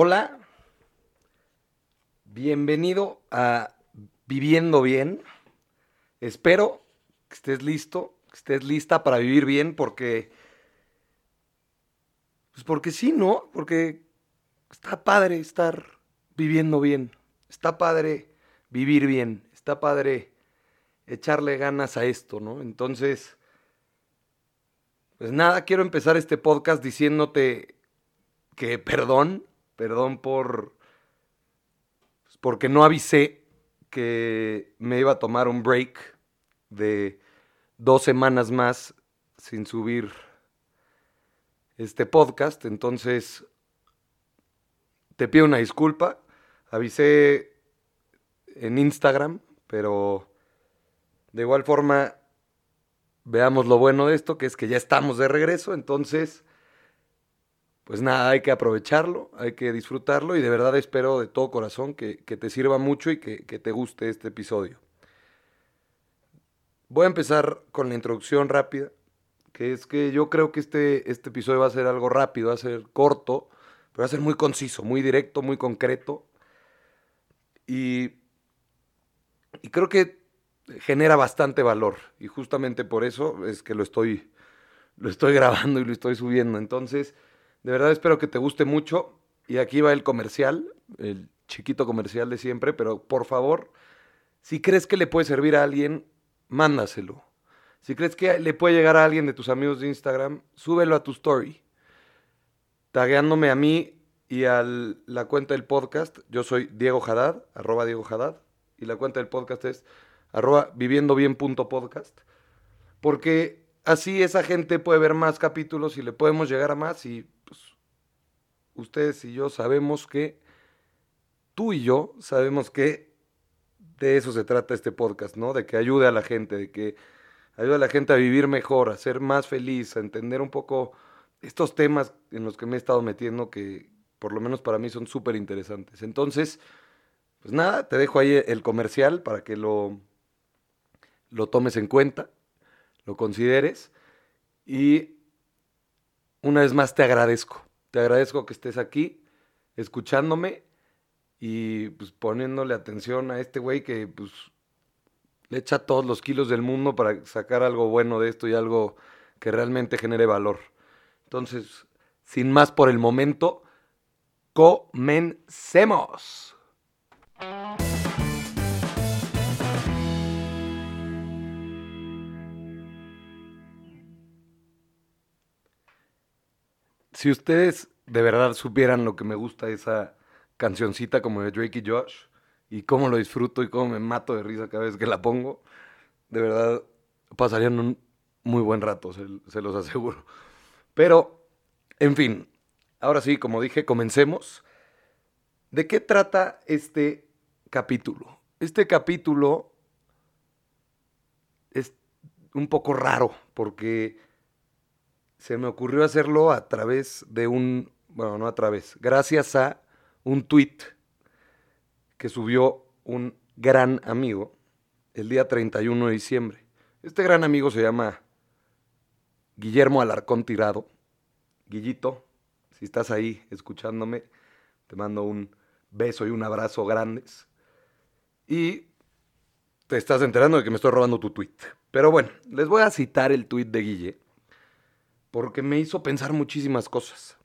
Hola, bienvenido a Viviendo Bien. Espero que estés listo, que estés lista para vivir bien porque... Pues porque sí, ¿no? Porque está padre estar viviendo bien. Está padre vivir bien. Está padre echarle ganas a esto, ¿no? Entonces, pues nada, quiero empezar este podcast diciéndote que perdón, perdón por pues, porque no avisé que me iba a tomar un break de dos semanas más sin subir este podcast. Entonces, te pido una disculpa. Avisé en Instagram, pero de igual forma, veamos lo bueno de esto, que es que ya estamos de regreso. Entonces, pues nada, hay que aprovecharlo, hay que disfrutarlo y de verdad espero de todo corazón que, te sirva mucho y que, que, te guste este episodio. Voy a empezar con la introducción rápida, que es que yo creo que este, este episodio va a ser algo rápido, va a ser corto, pero va a ser muy conciso, muy directo, muy concreto. Y, y creo que genera bastante valor y justamente por eso es que lo estoy, lo estoy grabando y lo estoy subiendo. Entonces... De verdad espero que te guste mucho. Y aquí va el comercial, el chiquito comercial de siempre, pero por favor, si crees que le puede servir a alguien, mándaselo. Si crees que le puede llegar a alguien de tus amigos de Instagram, súbelo a tu story. Tagueándome a mí y a la cuenta del podcast. Yo soy Diego Haddad, arroba Diego Haddad. Y la cuenta del podcast es arroba viviendobien.podcast. Porque así esa gente puede ver más capítulos y le podemos llegar a más y ustedes y yo sabemos que, tú y yo sabemos que de eso se trata este podcast, ¿no? De que ayude a la gente, de que ayude a la gente a vivir mejor, a ser más feliz, a entender un poco estos temas en los que me he estado metiendo que por lo menos para mí son súper interesantes. Entonces, pues nada, te dejo ahí el comercial para que lo, lo tomes en cuenta, lo consideres y una vez más te agradezco te agradezco que estés aquí, escuchándome y pues poniéndole atención a este güey que pues le echa todos los kilos del mundo para sacar algo bueno de esto y algo que realmente genere valor. Entonces, sin más por el momento, comencemos. Si ustedes de verdad supieran lo que me gusta esa cancioncita como de Drake y Josh y cómo lo disfruto y cómo me mato de risa cada vez que la pongo, de verdad pasarían un muy buen rato, se, se los aseguro. Pero, en fin, ahora sí, como dije, comencemos. ¿De qué trata este capítulo? Este capítulo es un poco raro porque se me ocurrió hacerlo a través de un, bueno, no a través, gracias a un tweet que subió un gran amigo el día 31 de diciembre. Este gran amigo se llama Guillermo Alarcón Tirado. Guillito, si estás ahí escuchándome, te mando un beso y un abrazo grandes. Y te estás enterando de que me estoy robando tu tweet. Pero bueno, les voy a citar el tweet de Guille porque me hizo pensar muchísimas cosas.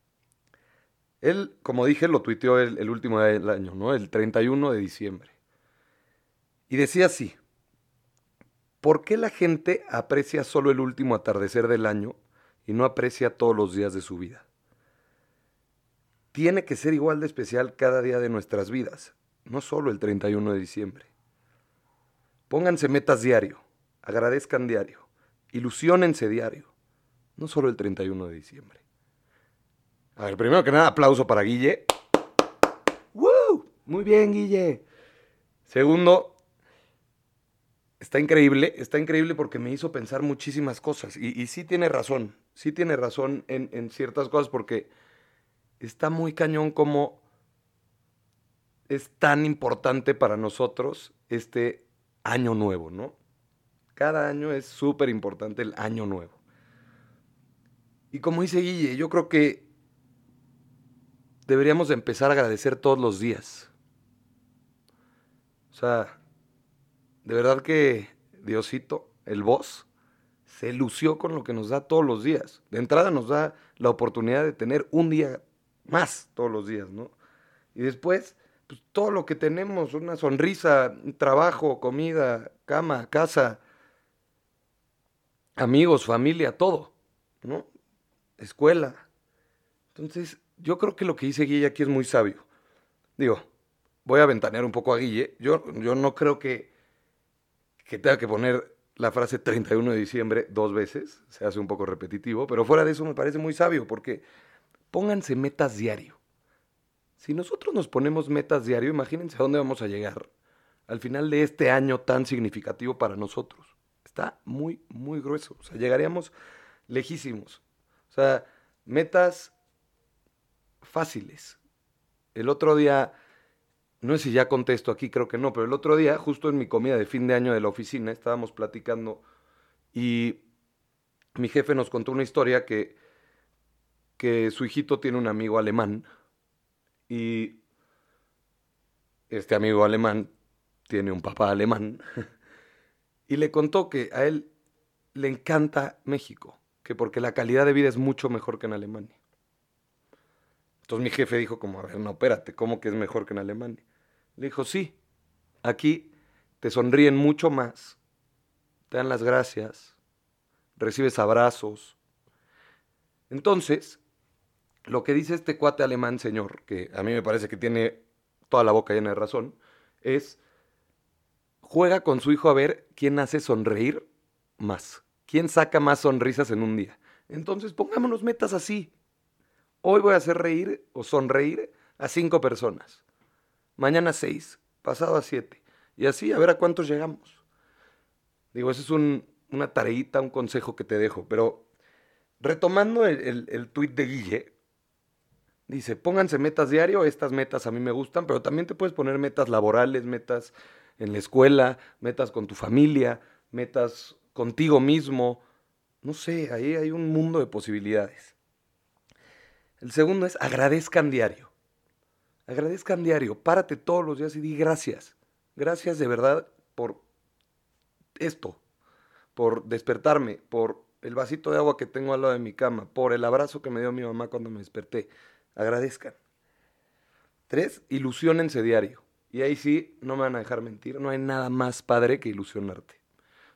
Él, como dije, lo tuiteó el, último del año, ¿no? El 31 de diciembre. Y decía así, ¿por qué la gente aprecia solo el último atardecer del año y no aprecia todos los días de su vida? Tiene que ser igual de especial cada día de nuestras vidas, no solo el 31 de diciembre. Pónganse metas diario, agradezcan diario, ilusionense diario no solo el 31 de diciembre. A ver, primero que nada, aplauso para Guille. ¡Woo! Muy bien, Guille. Segundo, está increíble, está increíble porque me hizo pensar muchísimas cosas. Y, sí tiene razón, sí tiene razón en, en ciertas cosas porque está muy cañón como es tan importante para nosotros este año nuevo, ¿no? Cada año es súper importante el año nuevo. Y como dice Guille, yo creo que deberíamos empezar a agradecer todos los días. O sea, de verdad que Diosito, el voz, se lució con lo que nos da todos los días. De entrada nos da la oportunidad de tener un día más todos los días, ¿no? Y después, pues todo lo que tenemos, una sonrisa, trabajo, comida, cama, casa, amigos, familia, todo, ¿no? Escuela. Entonces, yo creo que lo que dice Guille aquí es muy sabio. Digo, voy a ventanear un poco a Guille. Yo, yo no creo que, que tenga que poner la frase 31 de diciembre dos veces. Se hace un poco repetitivo, pero fuera de eso me parece muy sabio porque pónganse metas diario. Si nosotros nos ponemos metas diario, imagínense a dónde vamos a llegar al final de este año tan significativo para nosotros. Está muy, muy grueso. O sea, llegaríamos lejísimos. O sea, metas fáciles. El otro día no sé si ya contesto aquí, creo que no, pero el otro día, justo en mi comida de fin de año de la oficina, estábamos platicando y mi jefe nos contó una historia que, que su hijito tiene un amigo alemán y este amigo alemán tiene un papá alemán y le contó que a él le encanta México, que porque la calidad de vida es mucho mejor que en Alemania. Entonces mi jefe dijo como, a ver, no, espérate, ¿cómo que es mejor que en Alemania? Le dijo, sí, aquí te sonríen mucho más, te dan las gracias, recibes abrazos. Entonces, lo que dice este cuate alemán, señor, que a mí me parece que tiene toda la boca llena de razón, es, juega con su hijo a ver quién hace sonreír más, quién saca más sonrisas en un día. Entonces, pongámonos metas así. Hoy voy a hacer reír o sonreír a cinco personas mañana seis, pasado a siete. Y así, a ver a cuántos llegamos. Digo, esa es una tareita, un consejo que te dejo. Pero retomando el, el, el tuit de Guille, dice, pónganse metas diario, estas metas a mí me gustan, pero también te puedes poner metas laborales, metas en la escuela, metas con tu familia, metas contigo mismo. No sé, ahí hay un mundo de posibilidades. El segundo es agradezcan diario. Agradezcan diario, párate todos los días y di gracias. Gracias de verdad por esto, por despertarme, por el vasito de agua que tengo al lado de mi cama, por el abrazo que me dio mi mamá cuando me desperté. Agradezcan. Tres, ilusionense diario. Y ahí sí, no me van a dejar mentir, no hay nada más padre que ilusionarte.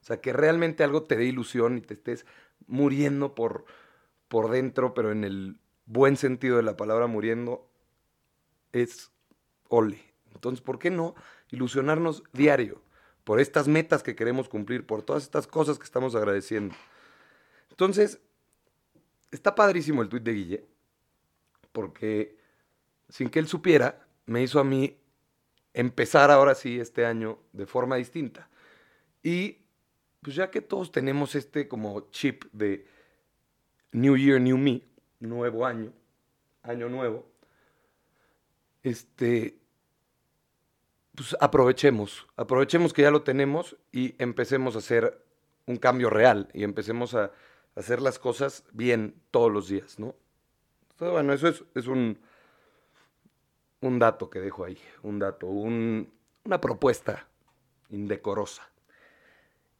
Sea, que realmente algo te dé ilusión y te estés muriendo por, por dentro, pero en el buen sentido de la palabra muriendo, es ole. Entonces, ¿por qué no ilusionarnos diario por estas metas que queremos cumplir, por todas estas cosas que estamos agradeciendo? Entonces, está padrísimo el tuit de Guille, porque sin que él supiera, me hizo a mí empezar ahora sí este año de forma distinta. Y pues ya que todos tenemos este como chip de New Year, New Me, nuevo año, año nuevo, este, pues aprovechemos, aprovechemos que ya lo tenemos y empecemos a hacer un cambio real y empecemos a hacer las cosas bien todos los días, ¿no? bueno, eso es, un, un dato que dejo ahí, un dato, una propuesta indecorosa.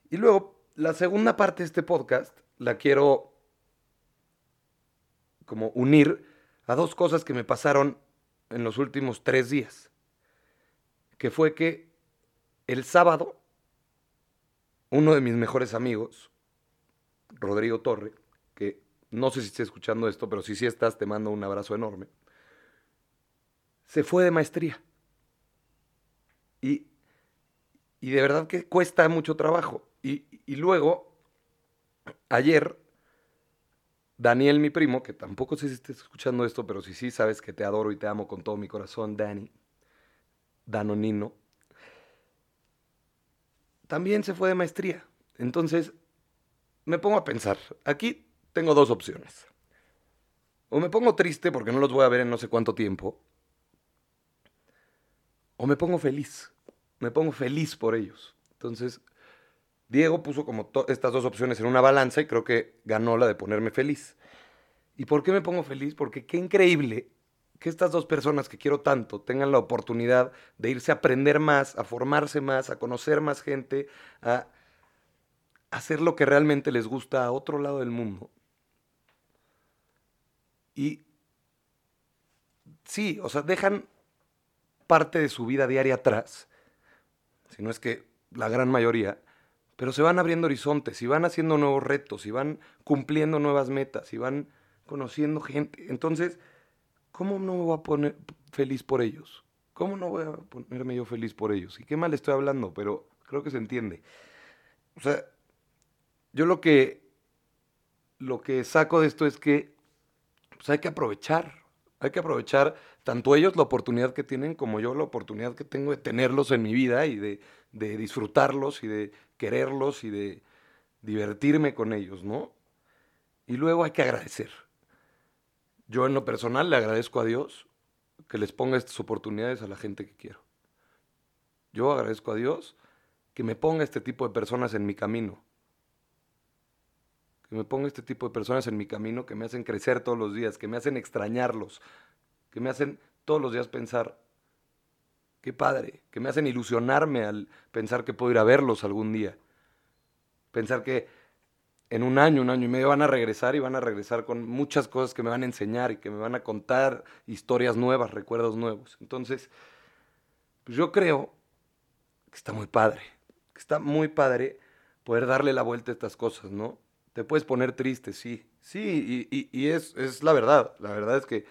Y luego, la segunda parte de este podcast la quiero como unir a dos cosas que me pasaron en los últimos tres días, que fue que el sábado uno de mis mejores amigos, Rodrigo Torre, que no sé si está escuchando esto, pero si sí estás, te mando un abrazo enorme, se fue de maestría. Y, y de verdad que cuesta mucho trabajo. Y, luego, ayer, Daniel, mi primo, que tampoco sé si estés escuchando esto, pero si sí, sabes que te adoro y te amo con todo mi corazón, Dani, Danonino, también se fue de maestría. Entonces, me pongo a pensar, aquí tengo dos opciones. O me pongo triste porque no los voy a ver en no sé cuánto tiempo, o me pongo feliz. Me pongo feliz por ellos. Entonces, Diego puso como estas dos opciones en una balanza y creo que ganó la de ponerme feliz. ¿Y por qué me pongo feliz? Porque qué increíble que estas dos personas que quiero tanto tengan la oportunidad de irse a aprender más, a formarse más, a conocer más gente, a hacer lo que realmente les gusta a otro lado del mundo. Y sí, o sea, dejan parte de su vida diaria atrás, si no es que la gran mayoría, pero se van abriendo horizontes y van haciendo nuevos retos y van cumpliendo nuevas metas y van conociendo gente. Entonces, ¿cómo no me voy a poner feliz por ellos? ¿Cómo no voy a ponerme yo feliz por ellos? ¿Y qué mal estoy hablando? Pero creo que se entiende. O sea, yo lo que, lo que saco de esto es que pues hay que aprovechar, hay que aprovechar tanto ellos la oportunidad que tienen como yo la oportunidad que tengo de tenerlos en mi vida y de, de disfrutarlos y de quererlos y de divertirme con ellos, ¿no? Y luego hay que agradecer. Yo en lo personal le agradezco a Dios que les ponga estas oportunidades a la gente que quiero. Yo agradezco a Dios que me ponga este tipo de personas en mi camino. Que me ponga este tipo de personas en mi camino que me hacen crecer todos los días, que me hacen extrañarlos, que me hacen todos los días pensar, qué padre, que me hacen ilusionarme al pensar que puedo ir a verlos algún día. Pensar que en un año, un año y medio van a regresar y van a regresar con muchas cosas que me van a enseñar y que me van a contar historias nuevas, recuerdos nuevos. Entonces, pues yo creo que está muy padre, que está muy padre poder darle la vuelta a estas cosas, ¿no? Te puedes poner triste, sí, sí, y, y, es, es la verdad. La verdad es que,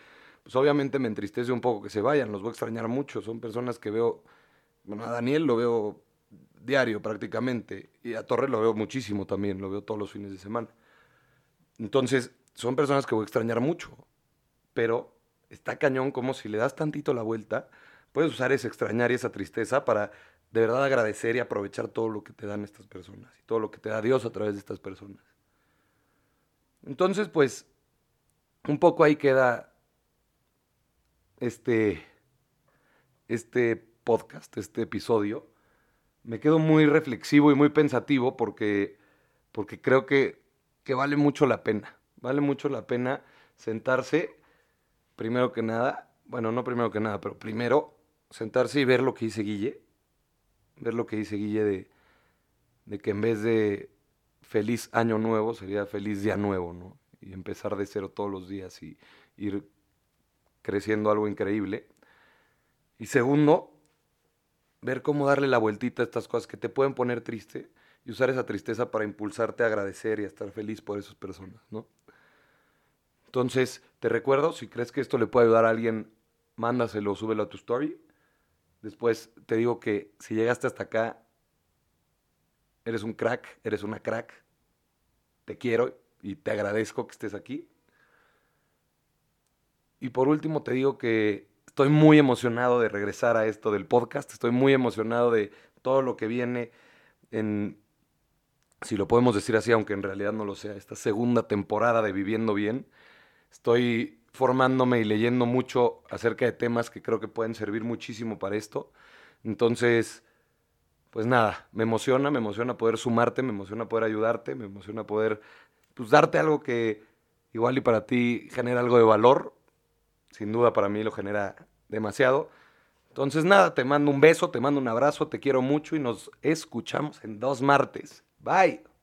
pues obviamente me entristece un poco que se vayan, los voy a extrañar mucho, son personas que veo, bueno, a Daniel lo veo diario prácticamente. Y a Torre lo veo muchísimo también, lo veo todos los fines de semana. Entonces, son personas que voy a extrañar mucho. Pero está cañón como si le das tantito la vuelta, puedes usar ese extrañar y esa tristeza para de verdad agradecer y aprovechar todo lo que te dan estas personas y todo lo que te da Dios a través de estas personas. Entonces, pues, un poco ahí queda este, este podcast, este episodio me quedo muy reflexivo y muy pensativo porque, porque creo que, que vale mucho la pena. Vale mucho la pena sentarse, primero que nada, bueno, no primero que nada, pero primero sentarse y ver lo que dice Guille. Ver lo que dice Guille de, de que en vez de feliz año nuevo sería feliz día nuevo, ¿no? Y empezar de cero todos los días y ir creciendo algo increíble. Y segundo, ver cómo darle la vueltita a estas cosas que te pueden poner triste y usar esa tristeza para impulsarte a agradecer y a estar feliz por esas personas, ¿no? Entonces, te recuerdo, si crees que esto le puede ayudar a alguien, mándaselo, súbelo a tu story. Después te digo que si llegaste hasta acá, eres un crack, eres una crack. Te quiero y te agradezco que estés aquí. Y por último te digo que estoy muy emocionado de regresar a esto del podcast, estoy muy emocionado de todo lo que viene en, si lo podemos decir así, aunque en realidad no lo sea, esta segunda temporada de Viviendo Bien. Estoy formándome y leyendo mucho acerca de temas que creo que pueden servir muchísimo para esto. Entonces, pues nada, me emociona, me emociona poder sumarte, me emociona poder ayudarte, me emociona poder pues, darte algo que igual y para ti genera algo de valor sin duda para mí lo genera demasiado. Entonces nada, te mando un beso, te mando un abrazo, te quiero mucho y nos escuchamos en dos martes. Bye.